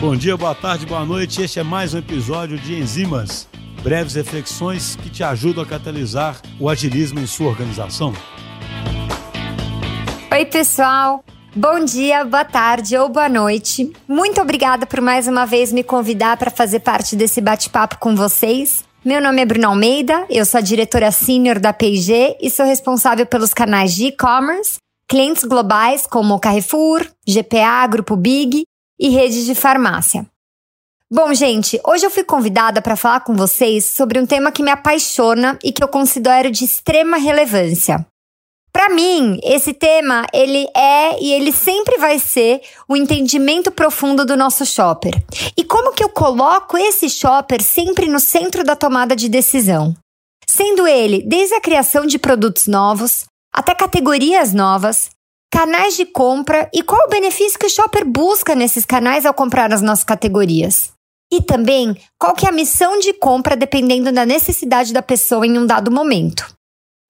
Bom dia, boa tarde, boa noite. Este é mais um episódio de Enzimas, breves reflexões que te ajudam a catalisar o agilismo em sua organização. Oi, pessoal. Bom dia, boa tarde ou boa noite. Muito obrigada por mais uma vez me convidar para fazer parte desse bate-papo com vocês. Meu nome é Bruno Almeida, eu sou a diretora sênior da P&G e sou responsável pelos canais de e-commerce, clientes globais como Carrefour, GPA, Grupo Big e redes de farmácia. Bom, gente, hoje eu fui convidada para falar com vocês sobre um tema que me apaixona e que eu considero de extrema relevância. Para mim, esse tema, ele é e ele sempre vai ser o entendimento profundo do nosso shopper. E como que eu coloco esse shopper sempre no centro da tomada de decisão? Sendo ele desde a criação de produtos novos, até categorias novas, canais de compra e qual o benefício que o shopper busca nesses canais ao comprar as nossas categorias. E também qual que é a missão de compra dependendo da necessidade da pessoa em um dado momento.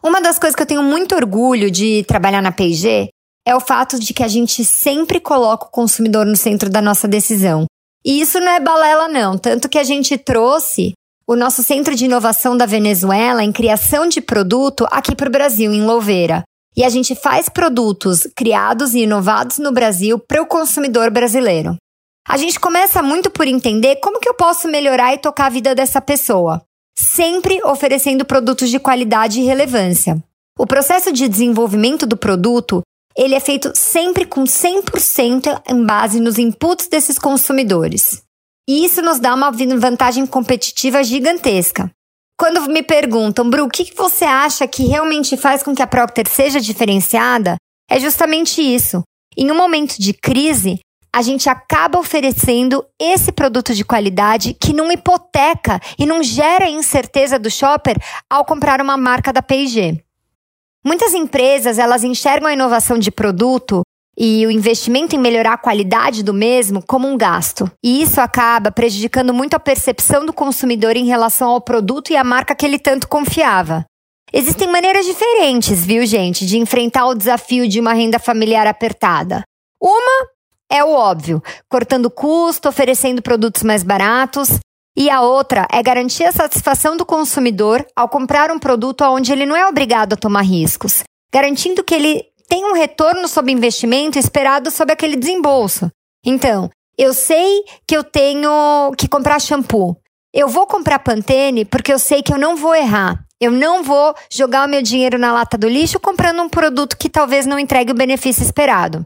Uma das coisas que eu tenho muito orgulho de trabalhar na P&G é o fato de que a gente sempre coloca o consumidor no centro da nossa decisão. E isso não é balela não, tanto que a gente trouxe o nosso centro de inovação da Venezuela em criação de produto aqui para o Brasil, em Louveira. E a gente faz produtos criados e inovados no Brasil para o consumidor brasileiro. A gente começa muito por entender como que eu posso melhorar e tocar a vida dessa pessoa sempre oferecendo produtos de qualidade e relevância. O processo de desenvolvimento do produto ele é feito sempre com 100% em base nos inputs desses consumidores. E isso nos dá uma vantagem competitiva gigantesca. Quando me perguntam, Bru, o que você acha que realmente faz com que a Procter seja diferenciada? É justamente isso. Em um momento de crise, a gente acaba oferecendo esse produto de qualidade que não hipoteca e não gera incerteza do shopper ao comprar uma marca da P&G. Muitas empresas, elas enxergam a inovação de produto e o investimento em melhorar a qualidade do mesmo como um gasto. E isso acaba prejudicando muito a percepção do consumidor em relação ao produto e à marca que ele tanto confiava. Existem maneiras diferentes, viu, gente, de enfrentar o desafio de uma renda familiar apertada. Uma é o óbvio, cortando custo, oferecendo produtos mais baratos. E a outra é garantir a satisfação do consumidor ao comprar um produto onde ele não é obrigado a tomar riscos, garantindo que ele tem um retorno sobre investimento esperado sobre aquele desembolso. Então, eu sei que eu tenho que comprar shampoo. Eu vou comprar Pantene porque eu sei que eu não vou errar. Eu não vou jogar o meu dinheiro na lata do lixo comprando um produto que talvez não entregue o benefício esperado.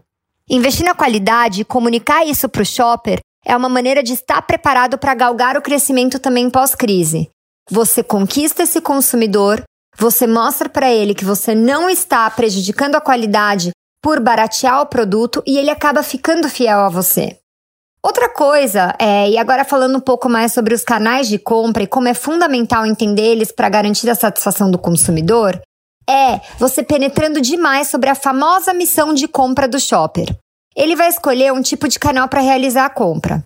Investir na qualidade e comunicar isso para o shopper é uma maneira de estar preparado para galgar o crescimento também pós-crise. Você conquista esse consumidor, você mostra para ele que você não está prejudicando a qualidade por baratear o produto e ele acaba ficando fiel a você. Outra coisa, é, e agora falando um pouco mais sobre os canais de compra e como é fundamental entender eles para garantir a satisfação do consumidor, é você penetrando demais sobre a famosa missão de compra do shopper. Ele vai escolher um tipo de canal para realizar a compra.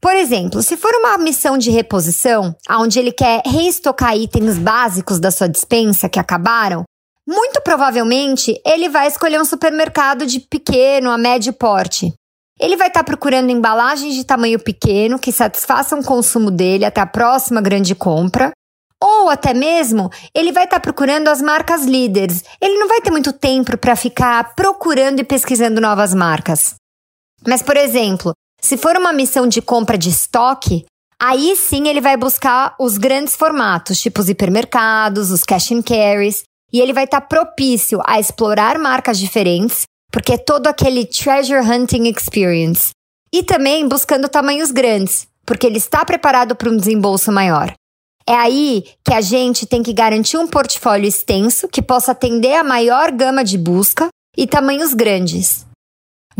Por exemplo, se for uma missão de reposição, onde ele quer reestocar itens básicos da sua dispensa que acabaram, muito provavelmente ele vai escolher um supermercado de pequeno a médio porte. Ele vai estar tá procurando embalagens de tamanho pequeno que satisfaçam o consumo dele até a próxima grande compra. Ou até mesmo, ele vai estar tá procurando as marcas líderes. Ele não vai ter muito tempo para ficar procurando e pesquisando novas marcas. Mas, por exemplo, se for uma missão de compra de estoque, aí sim ele vai buscar os grandes formatos, tipo os hipermercados, os cash and carries, e ele vai estar tá propício a explorar marcas diferentes, porque é todo aquele treasure hunting experience. E também buscando tamanhos grandes, porque ele está preparado para um desembolso maior. É aí que a gente tem que garantir um portfólio extenso que possa atender a maior gama de busca e tamanhos grandes.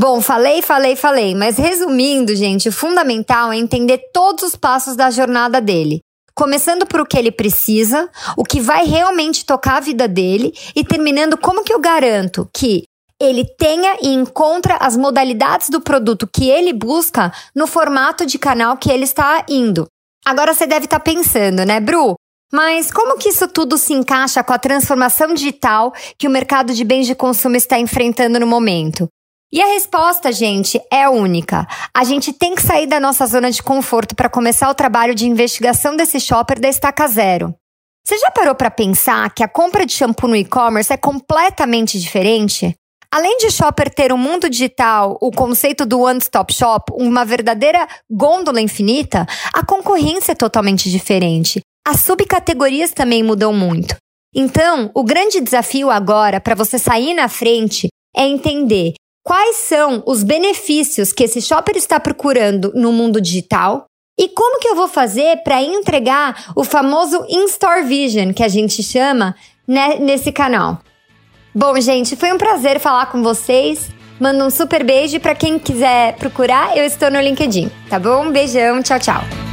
Bom, falei, falei, falei, mas resumindo, gente, o fundamental é entender todos os passos da jornada dele. Começando por o que ele precisa, o que vai realmente tocar a vida dele e terminando como que eu garanto que ele tenha e encontra as modalidades do produto que ele busca no formato de canal que ele está indo. Agora você deve estar tá pensando, né, Bru? Mas como que isso tudo se encaixa com a transformação digital que o mercado de bens de consumo está enfrentando no momento? E a resposta, gente, é única. A gente tem que sair da nossa zona de conforto para começar o trabalho de investigação desse shopper da estaca zero. Você já parou para pensar que a compra de shampoo no e-commerce é completamente diferente? Além de Shopper ter um mundo digital, o conceito do One Stop Shop, uma verdadeira gôndola infinita, a concorrência é totalmente diferente. As subcategorias também mudam muito. Então, o grande desafio agora para você sair na frente é entender quais são os benefícios que esse shopper está procurando no mundo digital e como que eu vou fazer para entregar o famoso In-Store Vision que a gente chama né, nesse canal. Bom, gente, foi um prazer falar com vocês. Manda um super beijo para quem quiser procurar, eu estou no LinkedIn, tá bom? Beijão, tchau, tchau.